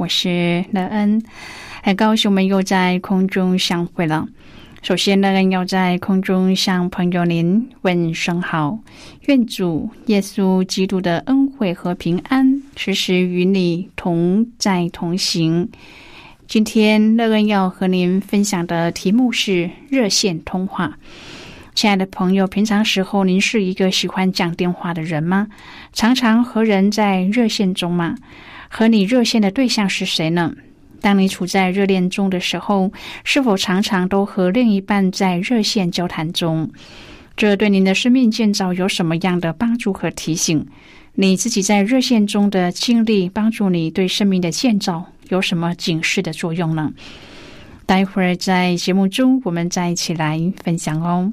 我是乐恩，很高兴我们又在空中相会了。首先，乐恩要在空中向朋友您问声好，愿主耶稣基督的恩惠和平安时时与你同在同行。今天，乐恩要和您分享的题目是热线通话。亲爱的朋友，平常时候您是一个喜欢讲电话的人吗？常常和人在热线中吗？和你热线的对象是谁呢？当你处在热恋中的时候，是否常常都和另一半在热线交谈中？这对您的生命建造有什么样的帮助和提醒？你自己在热线中的经历，帮助你对生命的建造有什么警示的作用呢？待会儿在节目中，我们再一起来分享哦。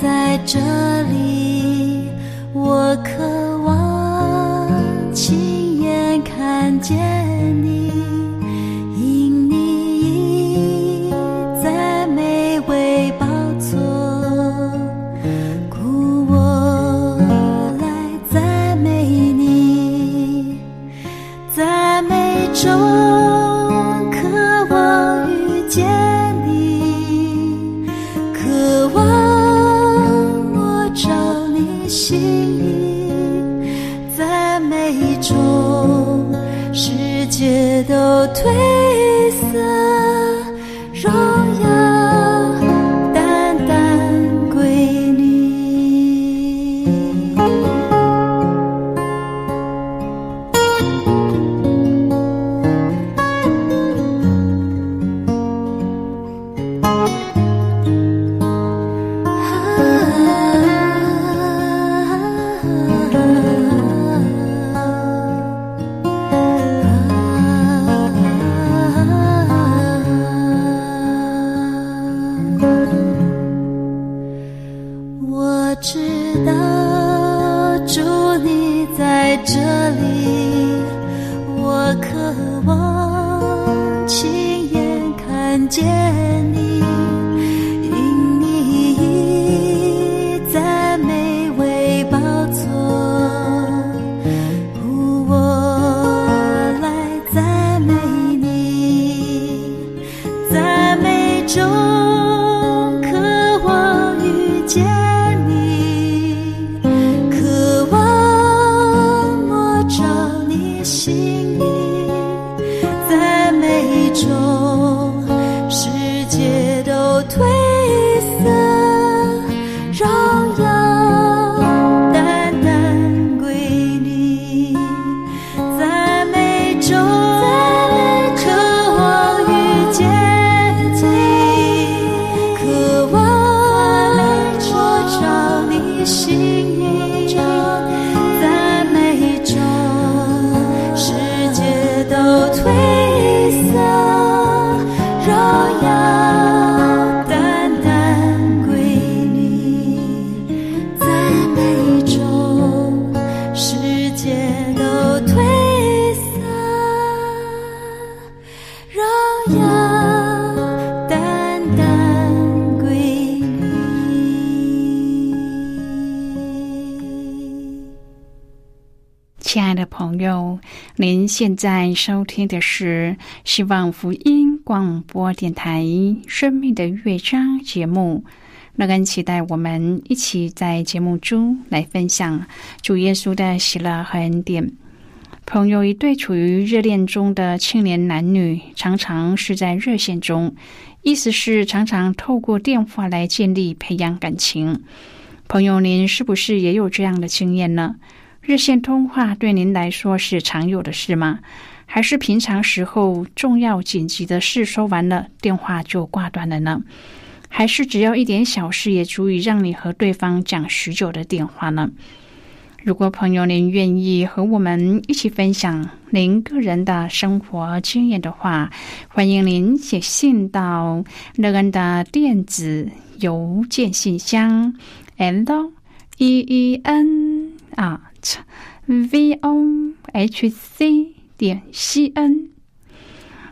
在这里我渴望亲眼看见亲爱的朋友，您现在收听的是希望福音广播电台《生命的乐章》节目。乐恩期待我们一起在节目中来分享主耶稣的喜乐和恩典。朋友，一对处于热恋中的青年男女，常常是在热线中，意思是常常透过电话来建立、培养感情。朋友，您是不是也有这样的经验呢？热线通话对您来说是常有的事吗？还是平常时候重要紧急的事说完了，电话就挂断了呢？还是只要一点小事也足以让你和对方讲许久的电话呢？如果朋友您愿意和我们一起分享您个人的生活经验的话，欢迎您写信到乐恩的电子邮件信箱，l e e n 啊。V o h c 点 c n，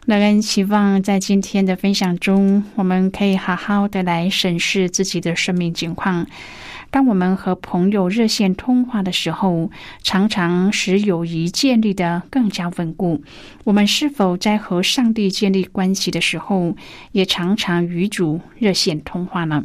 乐恩希望在今天的分享中，我们可以好好的来审视自己的生命情况。当我们和朋友热线通话的时候，常常使友谊建立的更加稳固。我们是否在和上帝建立关系的时候，也常常与主热线通话呢？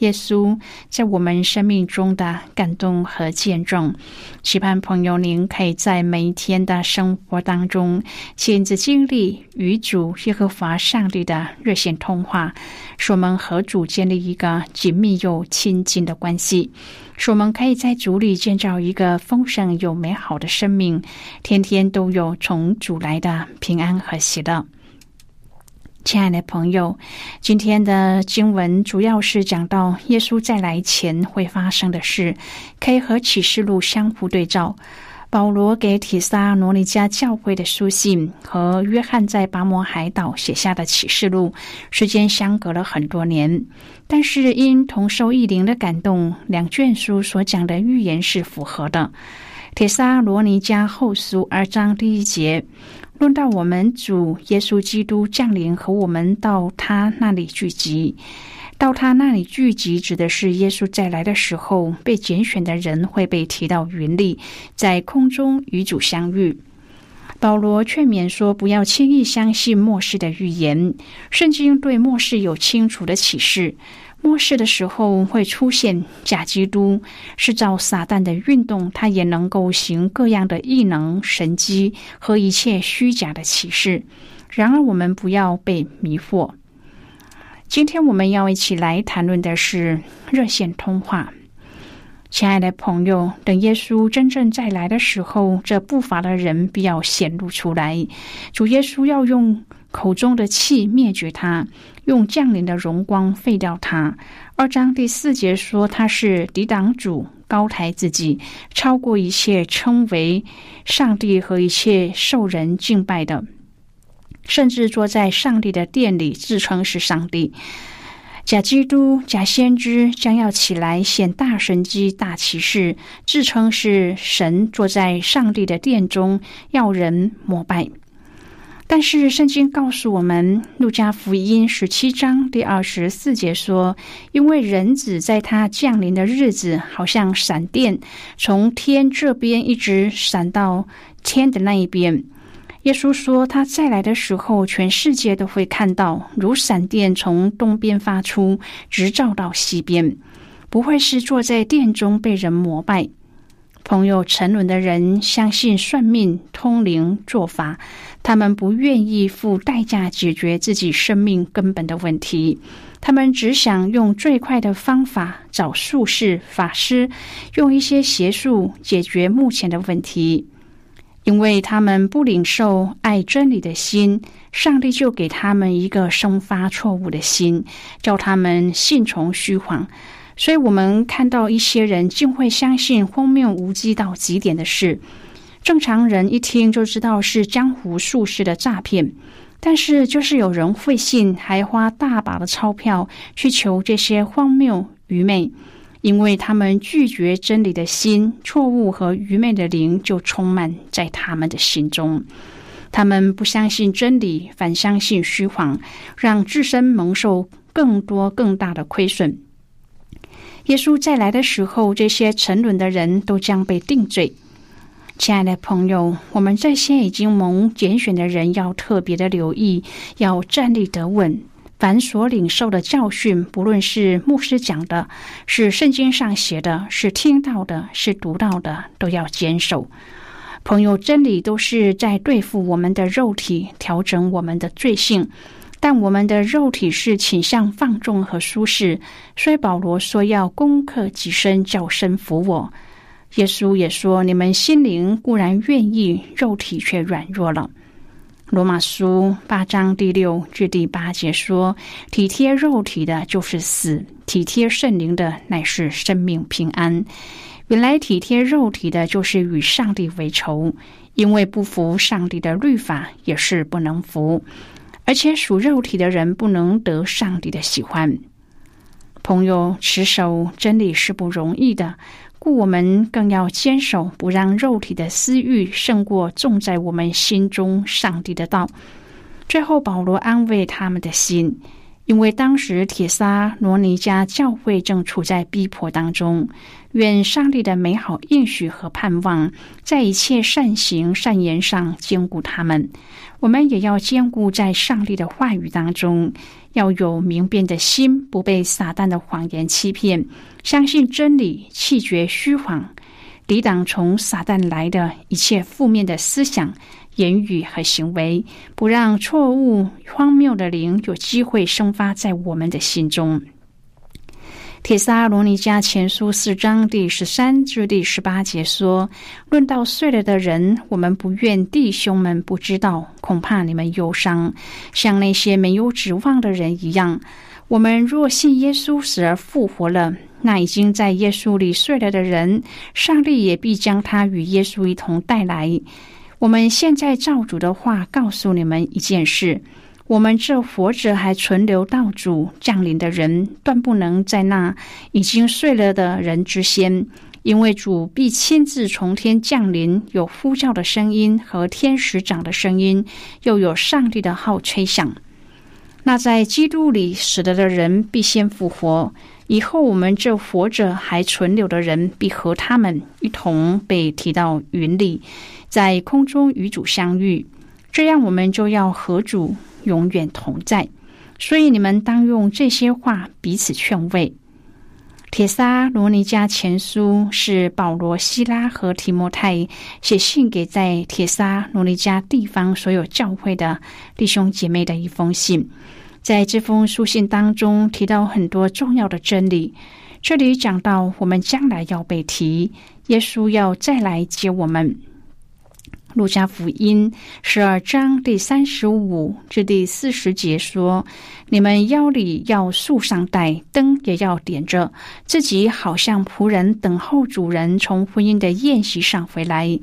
耶稣在我们生命中的感动和见证，期盼朋友您可以在每一天的生活当中亲自经历与主。耶和华上帝的热线通话，使我们和主。建立一个紧密又亲近的关系，使我们可以在主。里建造一个丰盛又美好的生命，天天都有从主。来的平安和喜乐。亲爱的朋友，今天的经文主要是讲到耶稣再来前会发生的事，可以和启示录相互对照。保罗给提撒罗尼加教会的书信和约翰在巴摩海岛写下的启示录，时间相隔了很多年，但是因同受异灵的感动，两卷书所讲的预言是符合的。铁撒罗尼迦后书二章第一节。论到我们主耶稣基督降临和我们到他那里聚集，到他那里聚集指的是耶稣再来的时候，被拣选的人会被提到云里，在空中与主相遇。保罗劝勉说：“不要轻易相信末世的预言，圣经对末世有清楚的启示。”末世的时候会出现假基督，是照撒旦的运动，他也能够行各样的异能、神迹和一切虚假的启示。然而，我们不要被迷惑。今天我们要一起来谈论的是热线通话。亲爱的朋友，等耶稣真正再来的时候，这不法的人必要显露出来。主耶稣要用。口中的气灭绝他，用降临的荣光废掉他。二章第四节说他是抵挡主，高抬自己，超过一切称为上帝和一切受人敬拜的，甚至坐在上帝的殿里自称是上帝。假基督、假先知将要起来显大神机、大骑士，自称是神，坐在上帝的殿中，要人膜拜。但是圣经告诉我们，《路加福音》十七章第二十四节说：“因为人子在他降临的日子，好像闪电从天这边一直闪到天的那一边。”耶稣说：“他再来的时候，全世界都会看到，如闪电从东边发出，直照到西边，不会是坐在殿中被人膜拜。”朋友，沉沦的人相信算命、通灵做法，他们不愿意付代价解决自己生命根本的问题。他们只想用最快的方法找术士、法师，用一些邪术解决目前的问题。因为他们不领受爱真理的心，上帝就给他们一个生发错误的心，叫他们信从虚谎。所以，我们看到一些人竟会相信荒谬无稽到极点的事。正常人一听就知道是江湖术士的诈骗，但是就是有人会信，还花大把的钞票去求这些荒谬愚昧，因为他们拒绝真理的心，错误和愚昧的灵就充满在他们的心中。他们不相信真理，反相信虚谎，让自身蒙受更多更大的亏损。耶稣再来的时候，这些沉沦的人都将被定罪。亲爱的朋友，我们这些已经蒙拣选的人，要特别的留意，要站立得稳。凡所领受的教训，不论是牧师讲的，是圣经上写的，是听到的，是读到的，都要坚守。朋友，真理都是在对付我们的肉体，调整我们的罪性。但我们的肉体是倾向放纵和舒适，所以保罗说要攻克己身，叫身服我。耶稣也说：你们心灵固然愿意，肉体却软弱了。罗马书八章第六至第八节说：体贴肉体的，就是死；体贴圣灵的，乃是生命平安。原来体贴肉体的，就是与上帝为仇，因为不服上帝的律法，也是不能服。而且属肉体的人不能得上帝的喜欢。朋友持守真理是不容易的，故我们更要坚守，不让肉体的私欲胜过种在我们心中上帝的道。最后，保罗安慰他们的心。因为当时铁沙罗尼加教会正处在逼迫当中，愿上帝的美好应许和盼望在一切善行善言上兼顾他们。我们也要兼顾在上帝的话语当中，要有明辨的心，不被撒旦的谎言欺骗，相信真理，弃绝虚谎，抵挡从撒旦来的一切负面的思想。言语和行为，不让错误、荒谬的灵有机会生发在我们的心中。铁萨罗尼迦前书四章第十三至第十八节说：“论到睡了的人，我们不愿弟兄们不知道，恐怕你们忧伤，像那些没有指望的人一样。我们若信耶稣死而复活了，那已经在耶稣里睡了的人，上帝也必将他与耶稣一同带来。”我们现在照主的话告诉你们一件事：我们这活着还存留到主降临的人，断不能在那已经睡了的人之先，因为主必亲自从天降临，有呼叫的声音和天使长的声音，又有上帝的号吹响。那在基督里死了的人必先复活，以后我们这活着还存留的人必和他们一同被提到云里。在空中与主相遇，这样我们就要和主永远同在。所以你们当用这些话彼此劝慰。铁沙罗尼迦前书是保罗、希拉和提摩太写信给在铁沙罗尼迦地方所有教会的弟兄姐妹的一封信。在这封书信当中提到很多重要的真理。这里讲到我们将来要被提，耶稣要再来接我们。路加福音十二章第三十五至第四十节说：“你们腰里要束上带，灯也要点着，自己好像仆人等候主人从婚姻的宴席上回来。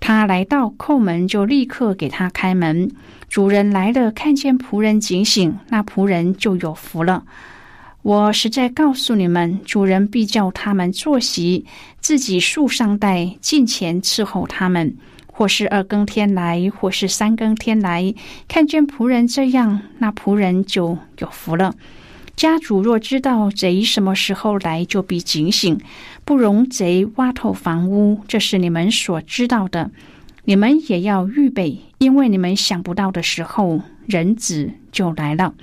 他来到叩门，就立刻给他开门。主人来了，看见仆人警醒，那仆人就有福了。我实在告诉你们，主人必叫他们坐席，自己束上带，近前伺候他们。”或是二更天来，或是三更天来，看见仆人这样，那仆人就有福了。家主若知道贼什么时候来，就必警醒，不容贼挖透房屋。这是你们所知道的，你们也要预备，因为你们想不到的时候，人子就来了。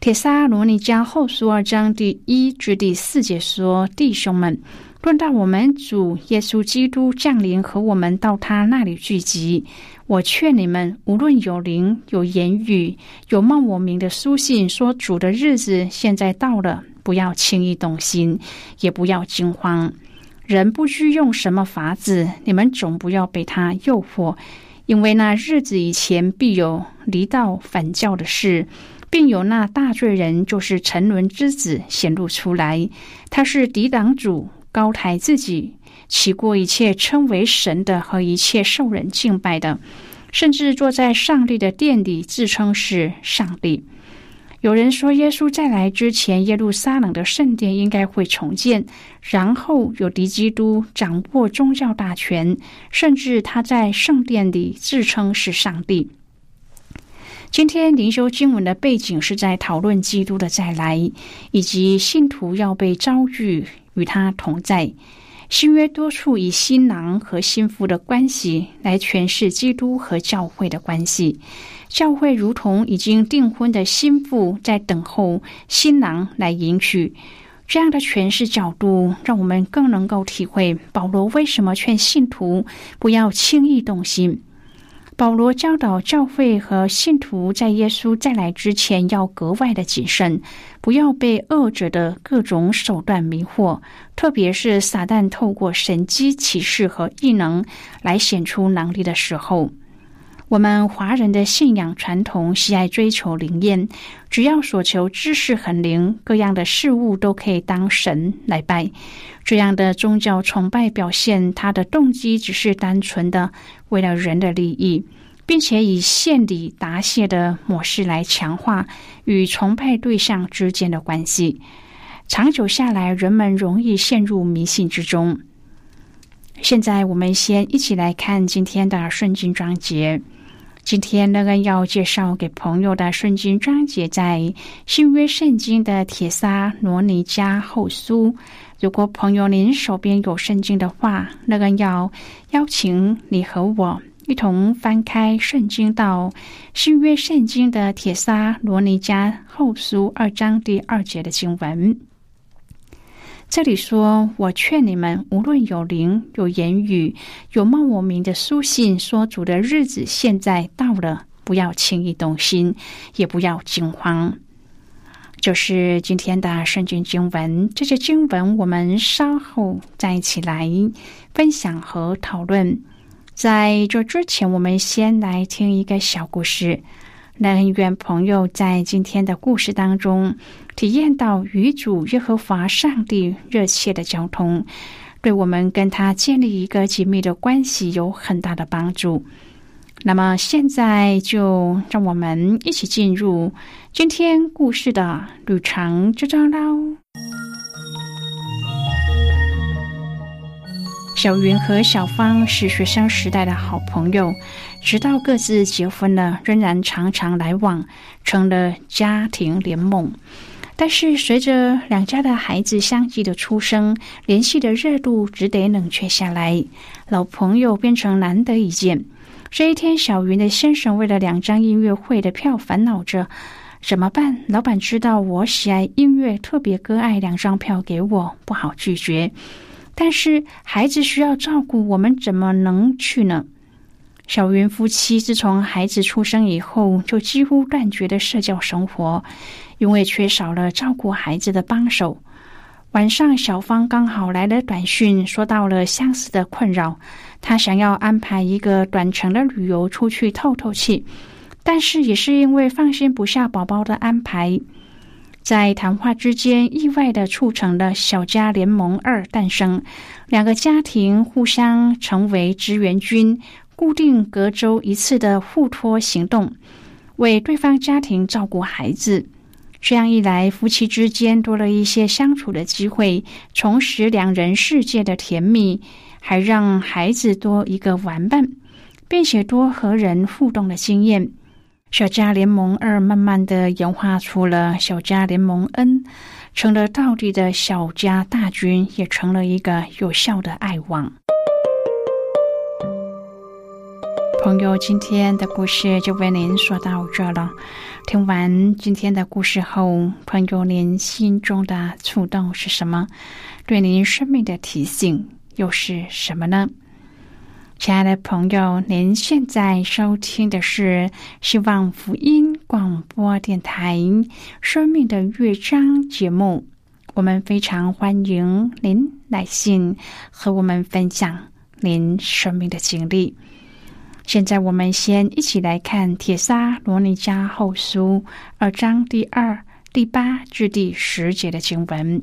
铁沙罗尼迦后书二章第一至第四节说：“弟兄们。”论到我们主耶稣基督降临和我们到他那里聚集，我劝你们，无论有灵、有言语、有冒我名的书信，说主的日子现在到了，不要轻易动心，也不要惊慌。人不需用什么法子，你们总不要被他诱惑，因为那日子以前必有离道反教的事，并有那大罪人，就是沉沦之子显露出来，他是抵挡主。高抬自己，起过一切称为神的和一切受人敬拜的，甚至坐在上帝的殿里，自称是上帝。有人说，耶稣再来之前，耶路撒冷的圣殿应该会重建，然后有敌基督掌握宗教大权，甚至他在圣殿里自称是上帝。今天灵修经文的背景是在讨论基督的再来，以及信徒要被遭遇与他同在。新约多处以新郎和新妇的关系来诠释基督和教会的关系。教会如同已经订婚的新妇，在等候新郎来迎娶。这样的诠释角度，让我们更能够体会保罗为什么劝信徒不要轻易动心。保罗教导教会和信徒在耶稣再来之前要格外的谨慎，不要被恶者的各种手段迷惑，特别是撒旦透过神机启示和异能来显出能力的时候。我们华人的信仰传统喜爱追求灵验，只要所求知识很灵，各样的事物都可以当神来拜。这样的宗教崇拜表现，它的动机只是单纯的为了人的利益，并且以献礼答谢的模式来强化与崇拜对象之间的关系。长久下来，人们容易陷入迷信之中。现在，我们先一起来看今天的圣经章节。今天那个要介绍给朋友的圣经章节，在新约圣经的铁撒罗尼迦后书。如果朋友您手边有圣经的话，那个要邀请你和我一同翻开圣经到新约圣经的铁撒罗尼迦后书二章第二节的经文。这里说：“我劝你们，无论有灵、有言语、有冒我名的书信，说主的日子现在到了，不要轻易动心，也不要惊慌。”就是今天的圣经经文。这些经文我们稍后再一起来分享和讨论。在这之前，我们先来听一个小故事。能愿朋友在今天的故事当中。体验到与主耶和华上帝热切的交通，对我们跟他建立一个紧密的关系有很大的帮助。那么现在就让我们一起进入今天故事的旅程之中喽。小云和小芳是学生时代的好朋友，直到各自结婚了，仍然常常来往，成了家庭联盟。但是，随着两家的孩子相继的出生，联系的热度只得冷却下来。老朋友变成难得一见。这一天，小云的先生为了两张音乐会的票烦恼着，怎么办？老板知道我喜爱音乐，特别割爱两张票给我，不好拒绝。但是孩子需要照顾，我们怎么能去呢？小云夫妻自从孩子出生以后，就几乎断绝了社交生活。因为缺少了照顾孩子的帮手，晚上小芳刚好来了短讯，说到了相似的困扰。她想要安排一个短程的旅游出去透透气，但是也是因为放心不下宝宝的安排，在谈话之间意外的促成了小家联盟二诞生，两个家庭互相成为支援军，固定隔周一次的互托行动，为对方家庭照顾孩子。这样一来，夫妻之间多了一些相处的机会，重拾两人世界的甜蜜，还让孩子多一个玩伴，并且多和人互动的经验。小家联盟二慢慢的演化出了小家联盟 N，成了到底的小家大军，也成了一个有效的爱网。朋友，今天的故事就为您说到这了。听完今天的故事后，朋友您心中的触动是什么？对您生命的提醒又是什么呢？亲爱的朋友，您现在收听的是希望福音广播电台《生命的乐章》节目。我们非常欢迎您来信和我们分享您生命的经历。现在我们先一起来看《铁沙罗尼迦后书》二章第二、第八至第十节的经文。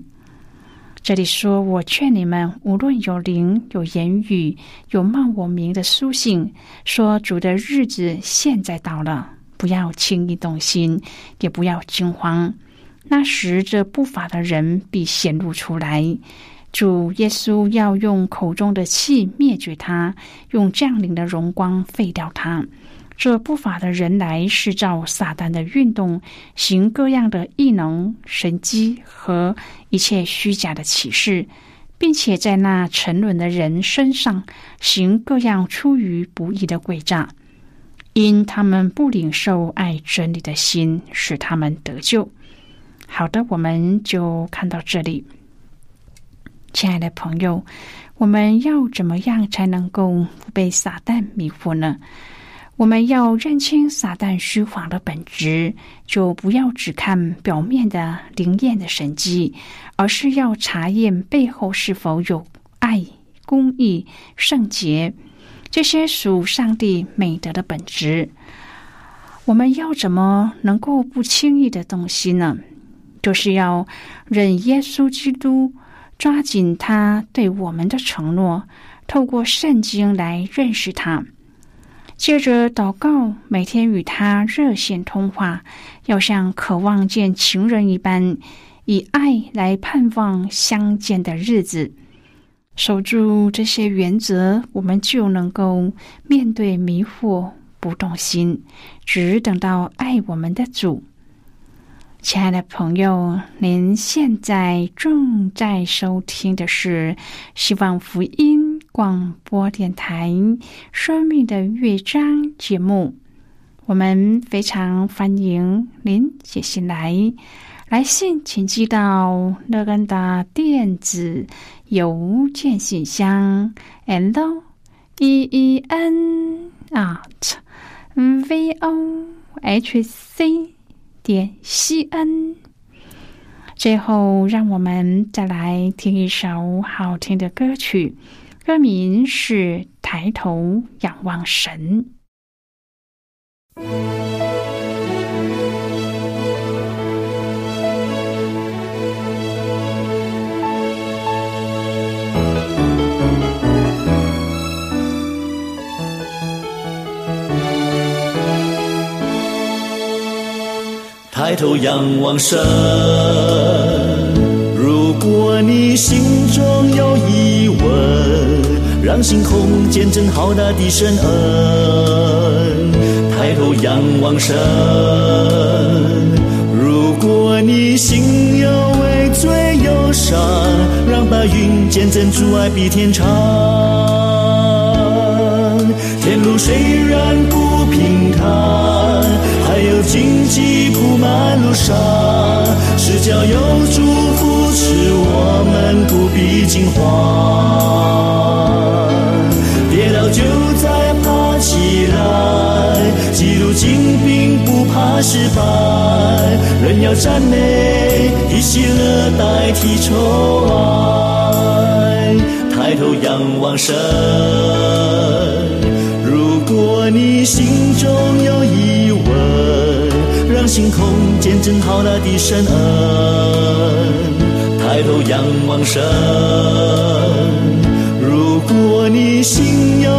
这里说：“我劝你们，无论有灵、有言语、有冒我名的书信，说主的日子现在到了，不要轻易动心，也不要惊慌。那时，这不法的人必显露出来。主耶稣要用口中的气灭绝他，用降临的荣光废掉他。这不法的人来是照撒旦的运动，行各样的异能、神机和一切虚假的启示，并且在那沉沦的人身上行各样出于不义的诡诈，因他们不领受爱真理的心，使他们得救。好的，我们就看到这里，亲爱的朋友，我们要怎么样才能够不被撒旦迷惑呢？我们要认清撒旦虚谎的本质，就不要只看表面的灵验的神迹，而是要查验背后是否有爱、公义、圣洁这些属上帝美德的本质。我们要怎么能够不轻易的动心呢？就是要认耶稣基督，抓紧他对我们的承诺，透过圣经来认识他。接着祷告，每天与他热线通话，要像渴望见情人一般，以爱来盼望相见的日子。守住这些原则，我们就能够面对迷惑不动心，只等到爱我们的主。亲爱的朋友，您现在正在收听的是希望福音广播电台《生命的乐章》节目。我们非常欢迎您写信来，来信请寄到乐恩的电子邮件信箱：l e e n at v o h c。点 c n。最后，让我们再来听一首好听的歌曲，歌名是《抬头仰望神》。抬头仰望神，如果你心中有疑问，让星空见证浩大的神恩。抬头仰望神，如果你心有畏罪忧伤，让白云见证主爱比天长。天路虽然不平坦，还有荆棘铺满路上，是叫有主扶持我们不必惊慌。失败，人要赞美，以喜乐代替愁哀，抬头仰望神。如果你心中有疑问，让星空见证浩大的神恩，抬头仰望神。如果你心有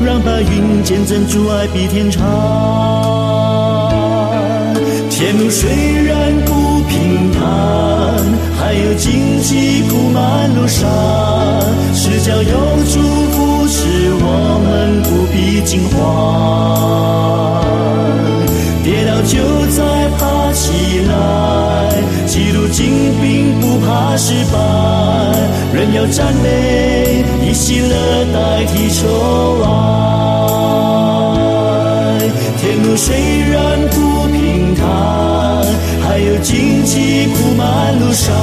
让白云见证主爱比天长。天路虽然不平坦，还有荆棘铺满路上，是叫有祝福。是我们不必惊慌，跌倒就再爬起来，记录精兵怕失败，人要赞美，以喜乐代替愁哀。天路虽然不平坦，还有荆棘铺满路上，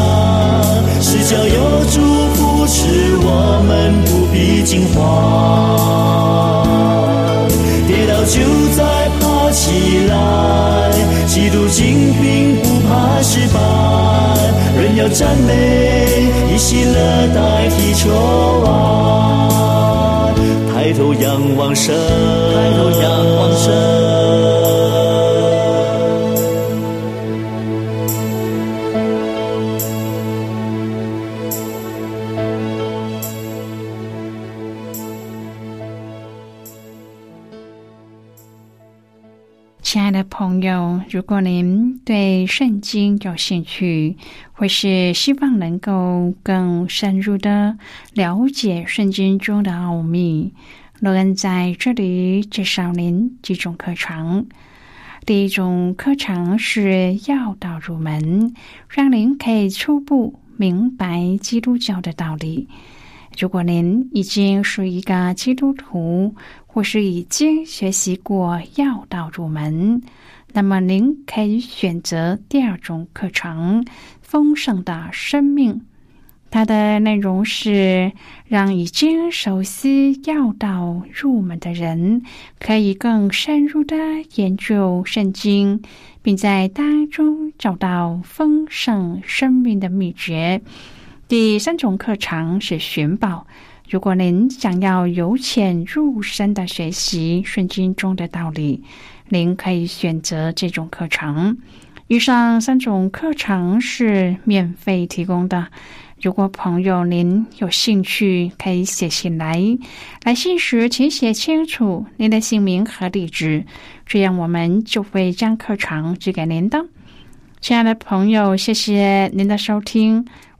是叫有祝福。是我们不必惊慌，跌倒就再爬起来，基督精兵不怕失败，要赞美，以喜乐代替愁哀，抬头仰望神，抬头仰望神。朋友，如果您对圣经有兴趣，或是希望能够更深入的了解圣经中的奥秘，罗恩在这里介绍您几种课程。第一种课程是要道入门，让您可以初步明白基督教的道理。如果您已经是一个基督徒，或是已经学习过要道入门，那么您可以选择第二种课程《丰盛的生命》。它的内容是让已经熟悉要道入门的人，可以更深入的研究圣经，并在当中找到丰盛生命的秘诀。第三种课程是寻宝。如果您想要由浅入深的学习圣经中的道理，您可以选择这种课程。以上三种课程是免费提供的。如果朋友您有兴趣，可以写信来。来信时请写清楚您的姓名和地址，这样我们就会将课程寄给您的。亲爱的朋友，谢谢您的收听。